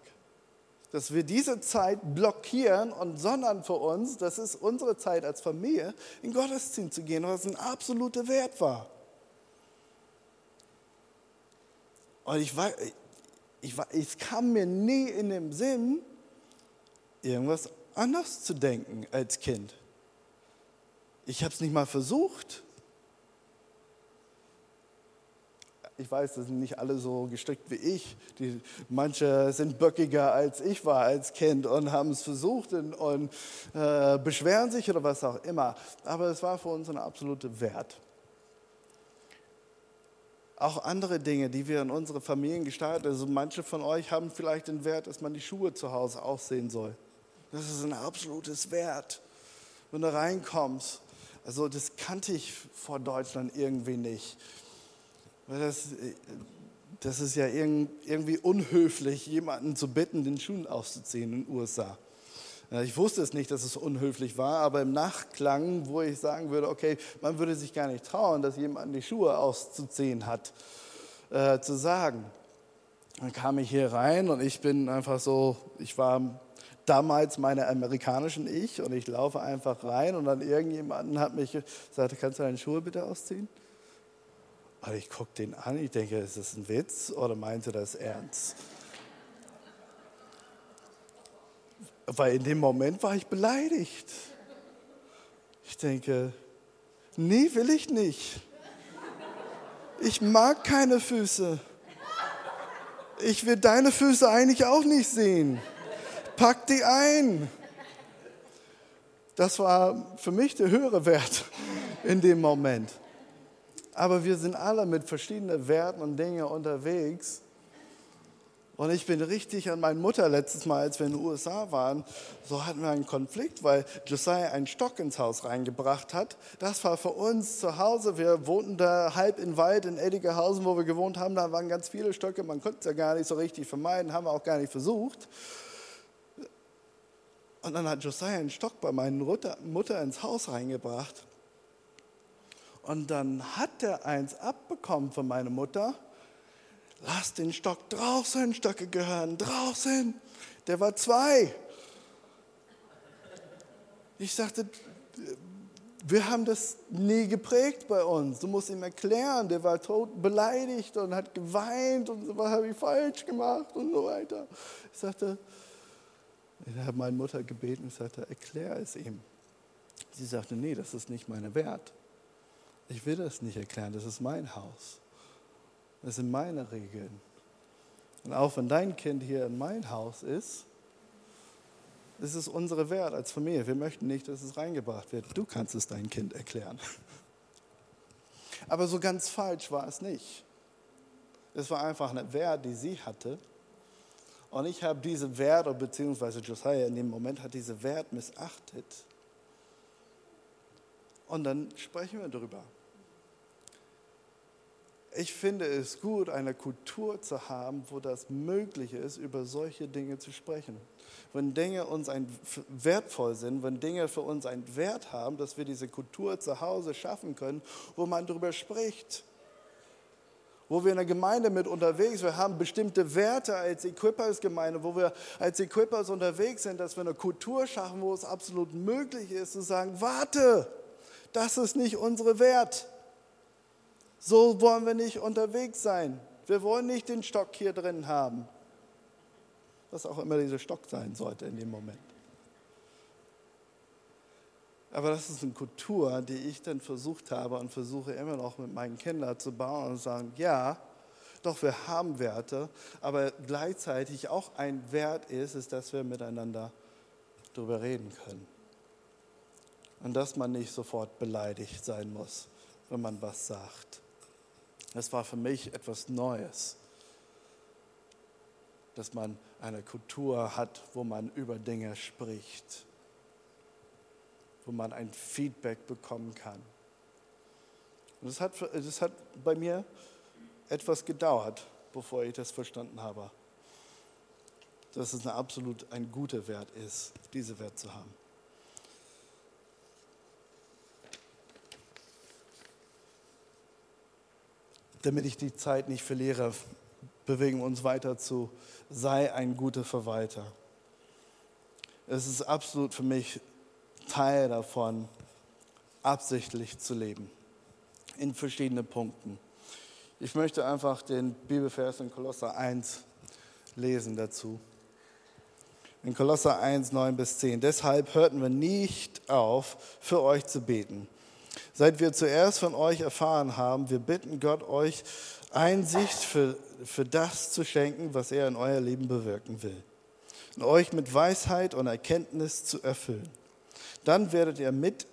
Dass wir diese Zeit blockieren und sondern für uns, das ist unsere Zeit als Familie, in Gottesdienst zu gehen, was ein absoluter Wert war. Und ich, weiß, ich, es kam mir nie in den Sinn, irgendwas anders zu denken als Kind. Ich habe es nicht mal versucht. Ich weiß, das sind nicht alle so gestrickt wie ich. Die, manche sind böckiger als ich war als Kind und haben es versucht und, und äh, beschweren sich oder was auch immer. Aber es war für uns ein absoluter Wert. Auch andere Dinge, die wir in unsere Familien gestalten. Also manche von euch haben vielleicht den Wert, dass man die Schuhe zu Hause aussehen soll. Das ist ein absolutes Wert. Wenn du reinkommst, also das kannte ich vor Deutschland irgendwie nicht. Das, das ist ja irgendwie unhöflich, jemanden zu bitten, den Schuhen auszuziehen in den USA. Ich wusste es nicht, dass es unhöflich war, aber im Nachklang, wo ich sagen würde, okay, man würde sich gar nicht trauen, dass jemand die Schuhe auszuziehen hat, äh, zu sagen. Dann kam ich hier rein und ich bin einfach so, ich war damals meine amerikanischen Ich und ich laufe einfach rein und dann irgendjemand hat mich gesagt, kannst du deine Schuhe bitte ausziehen? Und ich gucke den an, ich denke, ist das ein Witz oder meinte das ernst? Weil in dem Moment war ich beleidigt. Ich denke, nee, will ich nicht. Ich mag keine Füße. Ich will deine Füße eigentlich auch nicht sehen. Pack die ein. Das war für mich der höhere Wert in dem Moment. Aber wir sind alle mit verschiedenen Werten und Dingen unterwegs. Und ich bin richtig an meine Mutter letztes Mal, als wir in den USA waren, so hatten wir einen Konflikt, weil Josiah einen Stock ins Haus reingebracht hat. Das war für uns zu Hause. Wir wohnten da halb in Wald in Eddigerhausen, wo wir gewohnt haben. Da waren ganz viele Stöcke. Man konnte es ja gar nicht so richtig vermeiden, haben wir auch gar nicht versucht. Und dann hat Josiah einen Stock bei meiner Mutter ins Haus reingebracht. Und dann hat er eins abbekommen von meiner Mutter lass den Stock draußen, Stöcke gehören draußen. Der war zwei. Ich sagte, wir haben das nie geprägt bei uns. Du musst ihm erklären, der war tot beleidigt und hat geweint und was habe ich falsch gemacht und so weiter. Ich sagte, ich habe meine Mutter gebeten, ich sagte, erklär es ihm. Sie sagte, nee, das ist nicht meine Wert. Ich will das nicht erklären, das ist mein Haus. Das sind meine Regeln. Und auch wenn dein Kind hier in mein Haus ist, ist es unsere Wert als Familie. Wir möchten nicht, dass es reingebracht wird. Du kannst es deinem Kind erklären. [laughs] Aber so ganz falsch war es nicht. Es war einfach eine Wert, die sie hatte. Und ich habe diese Wert, beziehungsweise Josiah in dem Moment hat diese Wert missachtet. Und dann sprechen wir darüber ich finde es gut, eine Kultur zu haben, wo das möglich ist, über solche Dinge zu sprechen. Wenn Dinge uns ein, wertvoll sind, wenn Dinge für uns einen Wert haben, dass wir diese Kultur zu Hause schaffen können, wo man darüber spricht. Wo wir in der Gemeinde mit unterwegs sind, wir haben bestimmte Werte als Equippers-Gemeinde, wo wir als Equippers unterwegs sind, dass wir eine Kultur schaffen, wo es absolut möglich ist zu sagen, warte, das ist nicht unsere Wert. So wollen wir nicht unterwegs sein. Wir wollen nicht den Stock hier drin haben. Was auch immer dieser Stock sein sollte in dem Moment. Aber das ist eine Kultur, die ich dann versucht habe und versuche immer noch mit meinen Kindern zu bauen und sagen, ja, doch wir haben Werte, aber gleichzeitig auch ein Wert ist, ist, dass wir miteinander darüber reden können. Und dass man nicht sofort beleidigt sein muss, wenn man was sagt. Das war für mich etwas Neues, dass man eine Kultur hat, wo man über Dinge spricht, wo man ein Feedback bekommen kann. Und das hat, das hat bei mir etwas gedauert, bevor ich das verstanden habe, dass es eine absolut ein guter Wert ist, diese Wert zu haben. Damit ich die Zeit nicht verliere, bewegen wir uns weiter zu, sei ein guter Verwalter. Es ist absolut für mich Teil davon, absichtlich zu leben, in verschiedenen Punkten. Ich möchte einfach den Bibelvers in Kolosser 1 lesen dazu. In Kolosser 1, 9 bis 10. Deshalb hörten wir nicht auf, für euch zu beten. Seit wir zuerst von euch erfahren haben, wir bitten Gott, euch Einsicht für, für das zu schenken, was er in euer Leben bewirken will. Und euch mit Weisheit und Erkenntnis zu erfüllen. Dann werdet ihr mit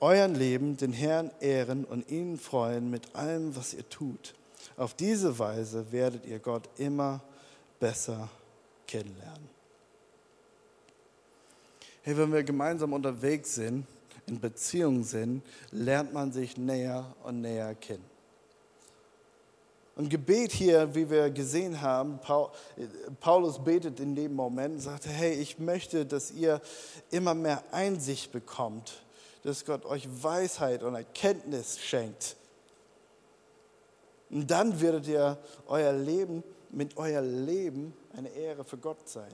euren Leben den Herrn ehren und ihn freuen mit allem, was ihr tut. Auf diese Weise werdet ihr Gott immer besser kennenlernen. Hey, wenn wir gemeinsam unterwegs sind, in Beziehung sind, lernt man sich näher und näher kennen. Und Gebet hier, wie wir gesehen haben, Paulus betet in dem Moment und sagt, hey, ich möchte, dass ihr immer mehr Einsicht bekommt, dass Gott euch Weisheit und Erkenntnis schenkt. Und dann werdet ihr euer Leben, mit euer Leben eine Ehre für Gott sein.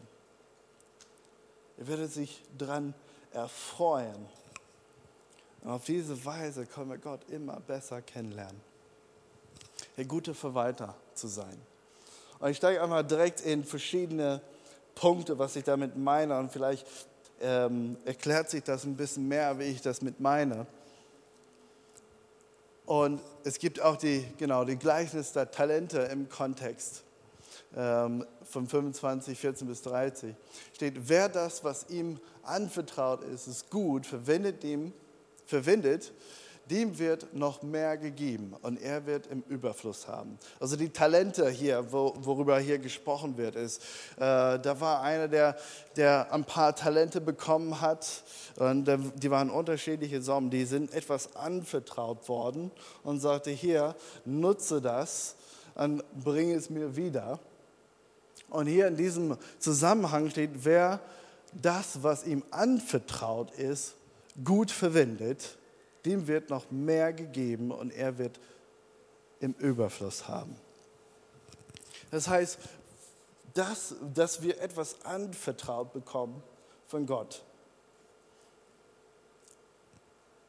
Ihr werdet sich daran erfreuen. Und auf diese Weise können wir Gott immer besser kennenlernen. Der gute Verwalter zu sein. Und ich steige einmal direkt in verschiedene Punkte, was ich damit meine. Und vielleicht ähm, erklärt sich das ein bisschen mehr, wie ich das mit meine. Und es gibt auch die, genau, die Gleichnis der Talente im Kontext ähm, von 25, 14 bis 30. Steht, wer das, was ihm anvertraut ist, ist gut, verwendet ihm verwendet, dem wird noch mehr gegeben und er wird im Überfluss haben. Also die Talente hier, wo, worüber hier gesprochen wird, ist, äh, da war einer, der, der ein paar Talente bekommen hat und äh, die waren unterschiedliche Summen, die sind etwas anvertraut worden und sagte, hier, nutze das und bringe es mir wieder. Und hier in diesem Zusammenhang steht, wer das, was ihm anvertraut ist, gut verwendet, dem wird noch mehr gegeben und er wird im Überfluss haben. Das heißt, dass, dass wir etwas anvertraut bekommen von Gott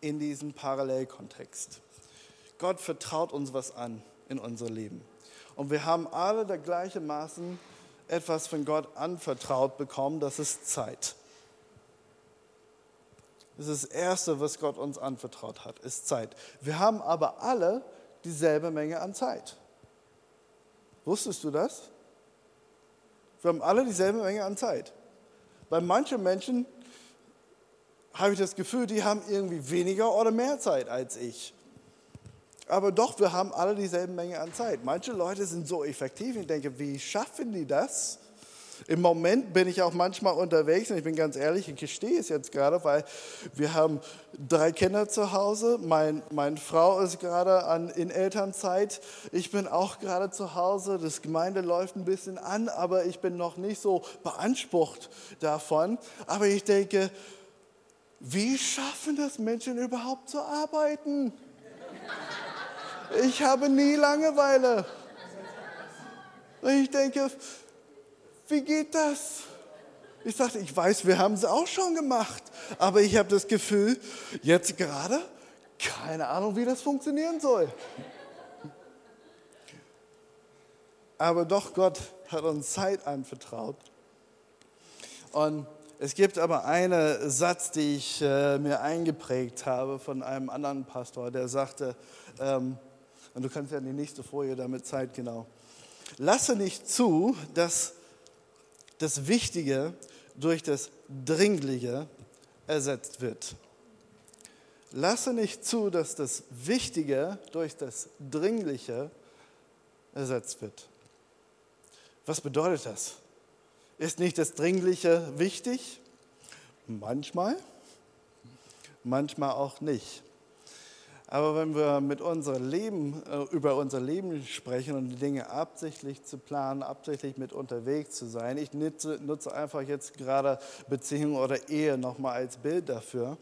in diesem Parallelkontext. Gott vertraut uns was an in unser Leben. Und wir haben alle der gleichermaßen etwas von Gott anvertraut bekommen, das ist Zeit. Das ist das Erste, was Gott uns anvertraut hat, ist Zeit. Wir haben aber alle dieselbe Menge an Zeit. Wusstest du das? Wir haben alle dieselbe Menge an Zeit. Bei manchen Menschen habe ich das Gefühl, die haben irgendwie weniger oder mehr Zeit als ich. Aber doch, wir haben alle dieselbe Menge an Zeit. Manche Leute sind so effektiv. Ich denke, wie schaffen die das? Im Moment bin ich auch manchmal unterwegs und ich bin ganz ehrlich, ich gestehe es jetzt gerade, weil wir haben drei Kinder zu Hause. Mein, meine Frau ist gerade an, in Elternzeit. Ich bin auch gerade zu Hause. Das Gemeinde läuft ein bisschen an, aber ich bin noch nicht so beansprucht davon. Aber ich denke, wie schaffen das Menschen überhaupt zu arbeiten? Ich habe nie Langeweile. Ich denke, wie geht das? Ich sagte, ich weiß, wir haben es auch schon gemacht, aber ich habe das Gefühl, jetzt gerade, keine Ahnung, wie das funktionieren soll. Aber doch, Gott hat uns Zeit anvertraut. Und es gibt aber einen Satz, den ich äh, mir eingeprägt habe von einem anderen Pastor, der sagte, ähm, und du kannst ja die nächste Folie damit Zeit genau, lasse nicht zu, dass das Wichtige durch das Dringliche ersetzt wird. Lasse nicht zu, dass das Wichtige durch das Dringliche ersetzt wird. Was bedeutet das? Ist nicht das Dringliche wichtig? Manchmal, manchmal auch nicht. Aber wenn wir mit unserem Leben, äh, über unser Leben sprechen und die Dinge absichtlich zu planen, absichtlich mit unterwegs zu sein, ich nutze, einfach jetzt gerade Beziehung oder Ehe nochmal als Bild dafür.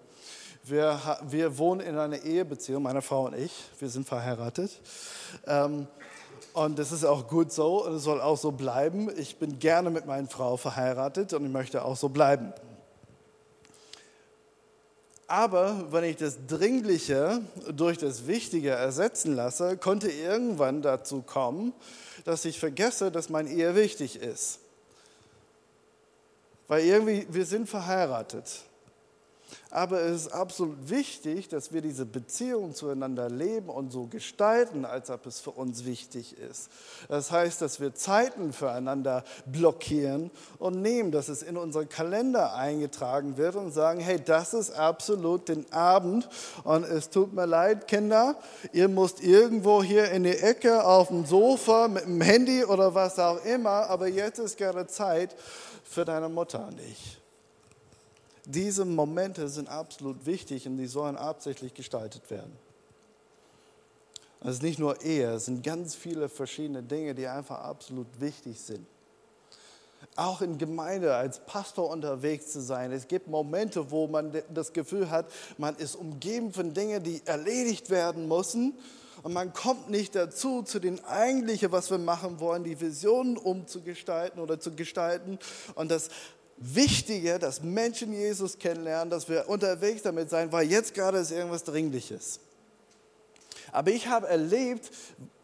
Wir, wir wohnen in einer Ehebeziehung, meine Frau und ich, wir sind verheiratet. Ähm, und das ist auch gut so und es soll auch so bleiben. Ich bin gerne mit meiner Frau verheiratet und ich möchte auch so bleiben. Aber wenn ich das Dringliche durch das Wichtige ersetzen lasse, konnte irgendwann dazu kommen, dass ich vergesse, dass mein Ehe wichtig ist. Weil irgendwie, wir sind verheiratet. Aber es ist absolut wichtig, dass wir diese Beziehung zueinander leben und so gestalten, als ob es für uns wichtig ist. Das heißt, dass wir Zeiten füreinander blockieren und nehmen, dass es in unseren Kalender eingetragen wird und sagen, hey, das ist absolut den Abend und es tut mir leid, Kinder, ihr müsst irgendwo hier in die Ecke auf dem Sofa mit dem Handy oder was auch immer, aber jetzt ist gerade Zeit für deine Mutter und ich. Diese Momente sind absolut wichtig und die sollen absichtlich gestaltet werden. Es ist nicht nur Ehe, es sind ganz viele verschiedene Dinge, die einfach absolut wichtig sind. Auch in Gemeinde als Pastor unterwegs zu sein. Es gibt Momente, wo man das Gefühl hat, man ist umgeben von Dingen, die erledigt werden müssen. Und man kommt nicht dazu, zu den eigentlichen, was wir machen wollen, die Visionen umzugestalten oder zu gestalten. Und das wichtiger, dass Menschen Jesus kennenlernen, dass wir unterwegs damit sein, weil jetzt gerade ist irgendwas Dringliches. Aber ich habe erlebt,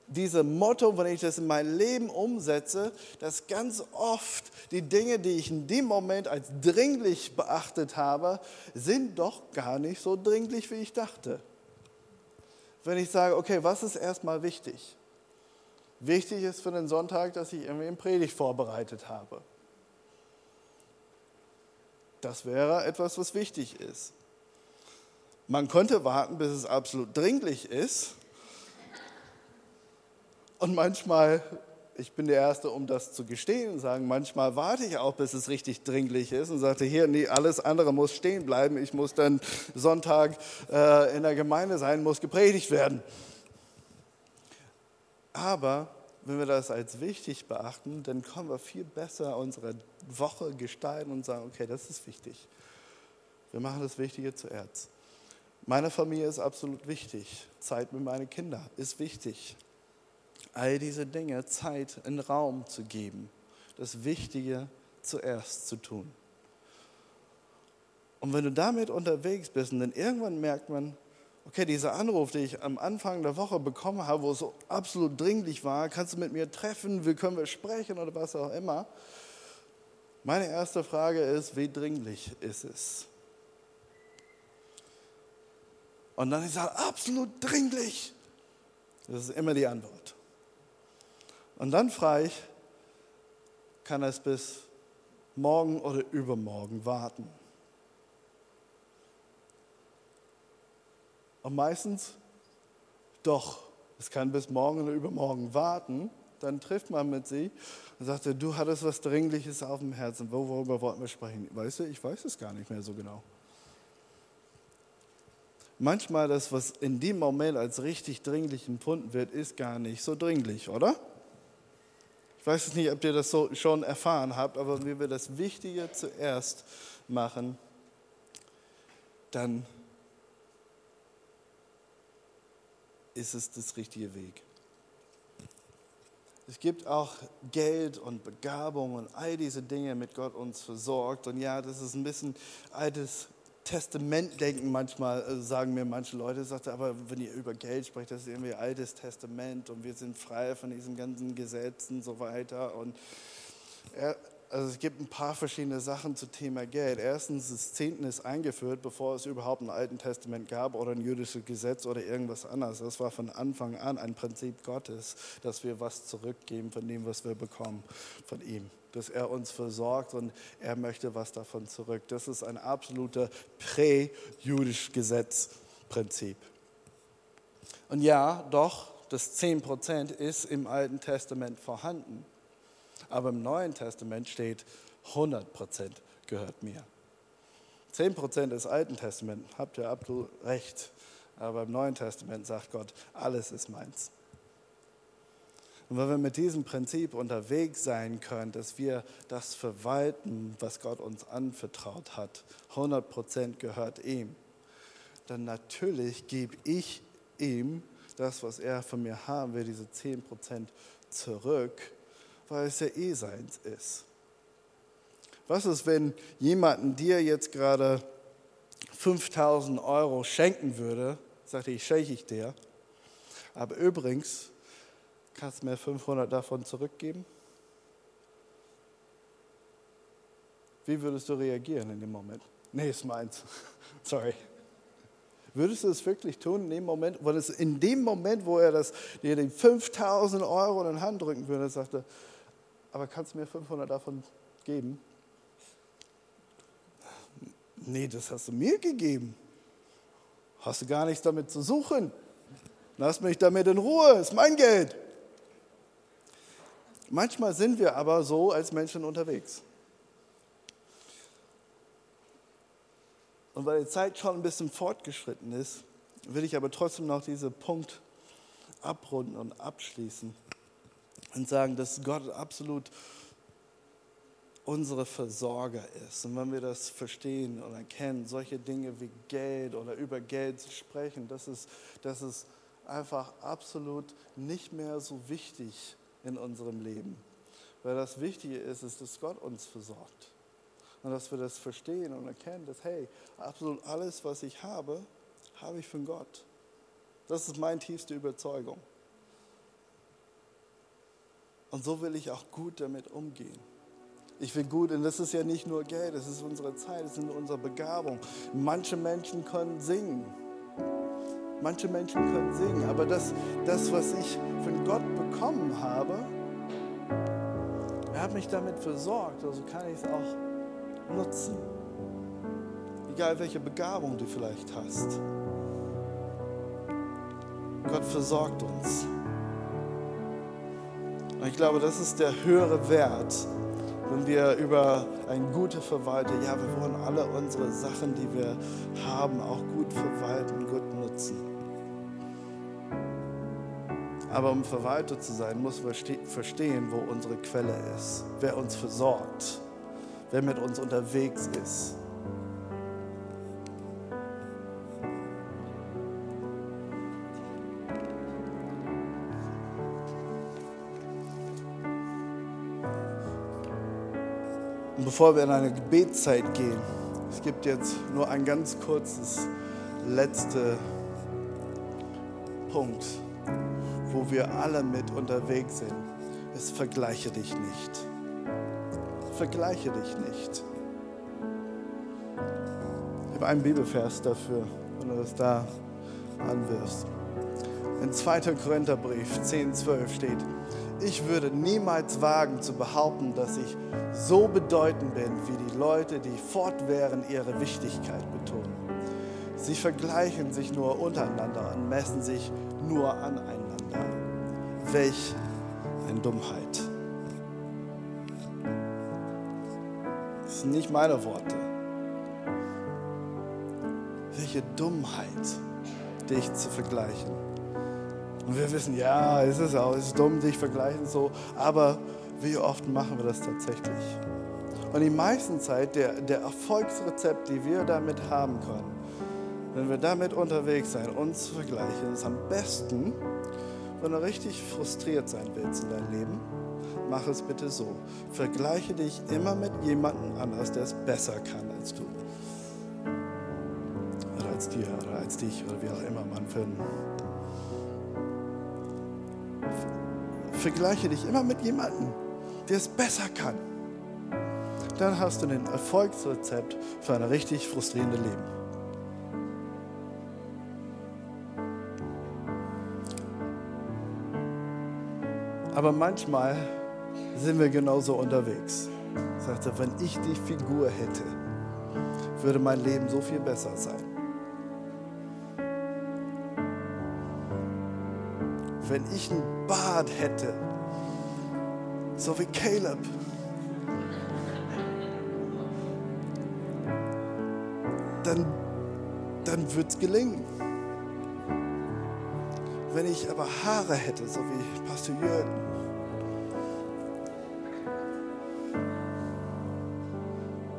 dieses Motto, wenn ich das in mein Leben umsetze, dass ganz oft die Dinge, die ich in dem Moment als dringlich beachtet habe, sind doch gar nicht so dringlich, wie ich dachte. Wenn ich sage, okay, was ist erstmal wichtig? Wichtig ist für den Sonntag, dass ich irgendwie eine Predigt vorbereitet habe. Das wäre etwas, was wichtig ist. Man könnte warten, bis es absolut dringlich ist. Und manchmal, ich bin der Erste, um das zu gestehen und sagen, manchmal warte ich auch, bis es richtig dringlich ist und sagte, hier, nee, alles andere muss stehen bleiben. Ich muss dann Sonntag äh, in der Gemeinde sein, muss gepredigt werden. Aber wenn wir das als wichtig beachten, dann können wir viel besser unsere Woche gestalten und sagen, okay, das ist wichtig. Wir machen das Wichtige zuerst. Meine Familie ist absolut wichtig. Zeit mit meinen Kindern ist wichtig. All diese Dinge, Zeit in Raum zu geben, das Wichtige zuerst zu tun. Und wenn du damit unterwegs bist dann irgendwann merkt man, okay, dieser Anruf, den ich am Anfang der Woche bekommen habe, wo es so absolut dringlich war, kannst du mit mir treffen, wie können wir sprechen oder was auch immer. Meine erste Frage ist, wie dringlich ist es? Und dann ich sage, absolut dringlich. Das ist immer die Antwort. Und dann frage ich, kann es bis morgen oder übermorgen warten? Und meistens, doch, es kann bis morgen oder übermorgen warten. Dann trifft man mit sie und sagt, du hattest was Dringliches auf dem Herzen. Worüber wollten wir sprechen? Weißt du, ich weiß es gar nicht mehr so genau. Manchmal das, was in dem Moment als richtig dringlich empfunden wird, ist gar nicht so dringlich, oder? Ich weiß nicht, ob ihr das so schon erfahren habt, aber wenn wir das Wichtige zuerst machen, dann ist es das richtige Weg. Es gibt auch Geld und Begabung und all diese Dinge mit Gott uns versorgt. Und ja, das ist ein bisschen altes Testamentdenken manchmal, äh, sagen mir manche Leute, sagte, aber wenn ihr über Geld sprecht, das ist irgendwie altes Testament und wir sind frei von diesen ganzen Gesetzen und so weiter. Und er, also es gibt ein paar verschiedene Sachen zum Thema Geld. Erstens, das Zehnten ist eingeführt, bevor es überhaupt ein Alten Testament gab oder ein jüdisches Gesetz oder irgendwas anderes. Das war von Anfang an ein Prinzip Gottes, dass wir was zurückgeben von dem, was wir bekommen von ihm. Dass er uns versorgt und er möchte was davon zurück. Das ist ein absoluter prä-jüdisches Gesetzprinzip. Und ja, doch, das 10% ist im Alten Testament vorhanden. Aber im Neuen Testament steht, 100 Prozent gehört mir. 10 Prozent des Alten Testaments, habt ihr absolut recht. Aber im Neuen Testament sagt Gott, alles ist meins. Und wenn wir mit diesem Prinzip unterwegs sein können, dass wir das verwalten, was Gott uns anvertraut hat, 100 Prozent gehört ihm, dann natürlich gebe ich ihm das, was er von mir haben will, diese 10 Prozent zurück weil es ja eh seins ist. Was ist, wenn jemand dir jetzt gerade 5000 Euro schenken würde? Sagte ich, schenke ich dir. Aber übrigens, kannst du mir 500 davon zurückgeben? Wie würdest du reagieren in dem Moment? Nee, ist meins. [laughs] Sorry. Würdest du es wirklich tun in dem Moment, weil es in dem Moment, wo er das, dir die 5000 Euro in die Hand drücken würde, sagte, aber kannst du mir 500 davon geben? Nee, das hast du mir gegeben. Hast du gar nichts damit zu suchen. Lass mich damit in Ruhe, ist mein Geld. Manchmal sind wir aber so als Menschen unterwegs. Und weil die Zeit schon ein bisschen fortgeschritten ist, will ich aber trotzdem noch diesen Punkt abrunden und abschließen und sagen, dass Gott absolut unsere Versorger ist. Und wenn wir das verstehen und erkennen, solche Dinge wie Geld oder über Geld zu sprechen, das ist, das ist einfach absolut nicht mehr so wichtig in unserem Leben. Weil das Wichtige ist, ist, dass Gott uns versorgt. Und dass wir das verstehen und erkennen, dass, hey, absolut alles, was ich habe, habe ich von Gott. Das ist meine tiefste Überzeugung. Und so will ich auch gut damit umgehen. Ich will gut, und das ist ja nicht nur Geld, das ist unsere Zeit, das ist unsere Begabung. Manche Menschen können singen. Manche Menschen können singen, aber das, das, was ich von Gott bekommen habe, er hat mich damit versorgt, also kann ich es auch nutzen. Egal welche Begabung du vielleicht hast. Gott versorgt uns. Und ich glaube, das ist der höhere Wert, wenn wir über ein guter Verwalter, ja, wir wollen alle unsere Sachen, die wir haben, auch gut verwalten, gut nutzen. Aber um Verwalter zu sein, muss wir verstehen, wo unsere Quelle ist, wer uns versorgt, wer mit uns unterwegs ist. Bevor wir in eine Gebetszeit gehen, es gibt jetzt nur ein ganz kurzes letzter Punkt, wo wir alle mit unterwegs sind. Es vergleiche dich nicht. Vergleiche dich nicht. Ich habe einen Bibelvers dafür, wenn du das da anwirfst. In 2. Korintherbrief 10, 12 steht, ich würde niemals wagen zu behaupten, dass ich so bedeutend bin wie die Leute, die fortwährend ihre Wichtigkeit betonen. Sie vergleichen sich nur untereinander und messen sich nur aneinander. Welch eine Dummheit. Das sind nicht meine Worte. Welche Dummheit, dich zu vergleichen. Und wir wissen, ja, es ist auch, es ist dumm, sich vergleichen so, aber wie oft machen wir das tatsächlich? Und die meisten Zeit, der, der Erfolgsrezept, die wir damit haben können, wenn wir damit unterwegs sein, uns vergleichen, ist am besten, wenn du richtig frustriert sein willst in deinem Leben, mach es bitte so. Vergleiche dich immer mit jemandem anders, der es besser kann als du. Oder als dir oder als dich oder wie auch immer man finden. Vergleiche dich immer mit jemandem, der es besser kann. Dann hast du ein Erfolgsrezept für ein richtig frustrierendes Leben. Aber manchmal sind wir genauso unterwegs. Sagte, wenn ich die Figur hätte, würde mein Leben so viel besser sein. Wenn ich ein Bart hätte, so wie Caleb. Dann, dann wird es gelingen. Wenn ich aber Haare hätte, so wie Pastor Jürgen,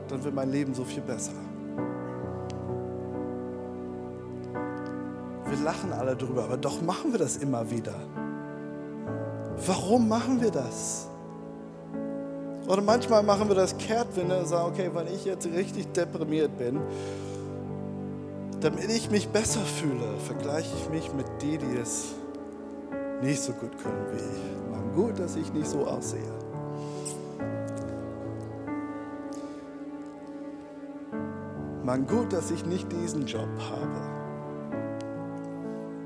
dann wird mein Leben so viel besser. Lachen alle drüber, aber doch machen wir das immer wieder. Warum machen wir das? Oder manchmal machen wir das Kehrtwende und sagen, okay, wenn ich jetzt richtig deprimiert bin, damit ich mich besser fühle, vergleiche ich mich mit denen, die es nicht so gut können wie ich. Man, gut, dass ich nicht so aussehe. Mann, gut, dass ich nicht diesen Job habe.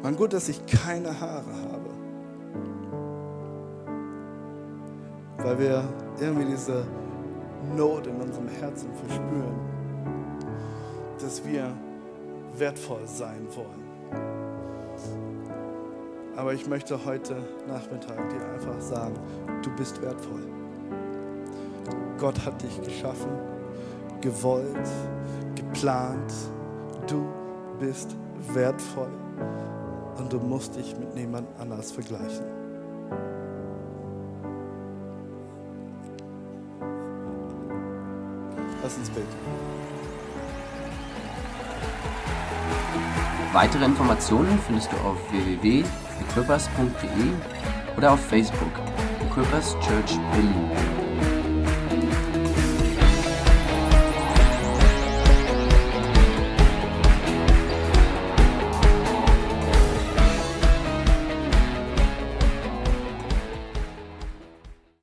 Mann, gut, dass ich keine Haare habe. Weil wir irgendwie diese Not in unserem Herzen verspüren, dass wir wertvoll sein wollen. Aber ich möchte heute Nachmittag dir einfach sagen, du bist wertvoll. Gott hat dich geschaffen, gewollt, geplant. Du bist wertvoll und du musst dich mit niemand anders vergleichen. Lass uns beten. Weitere Informationen findest du auf www.equippers.de oder auf Facebook Equippers Church Berlin.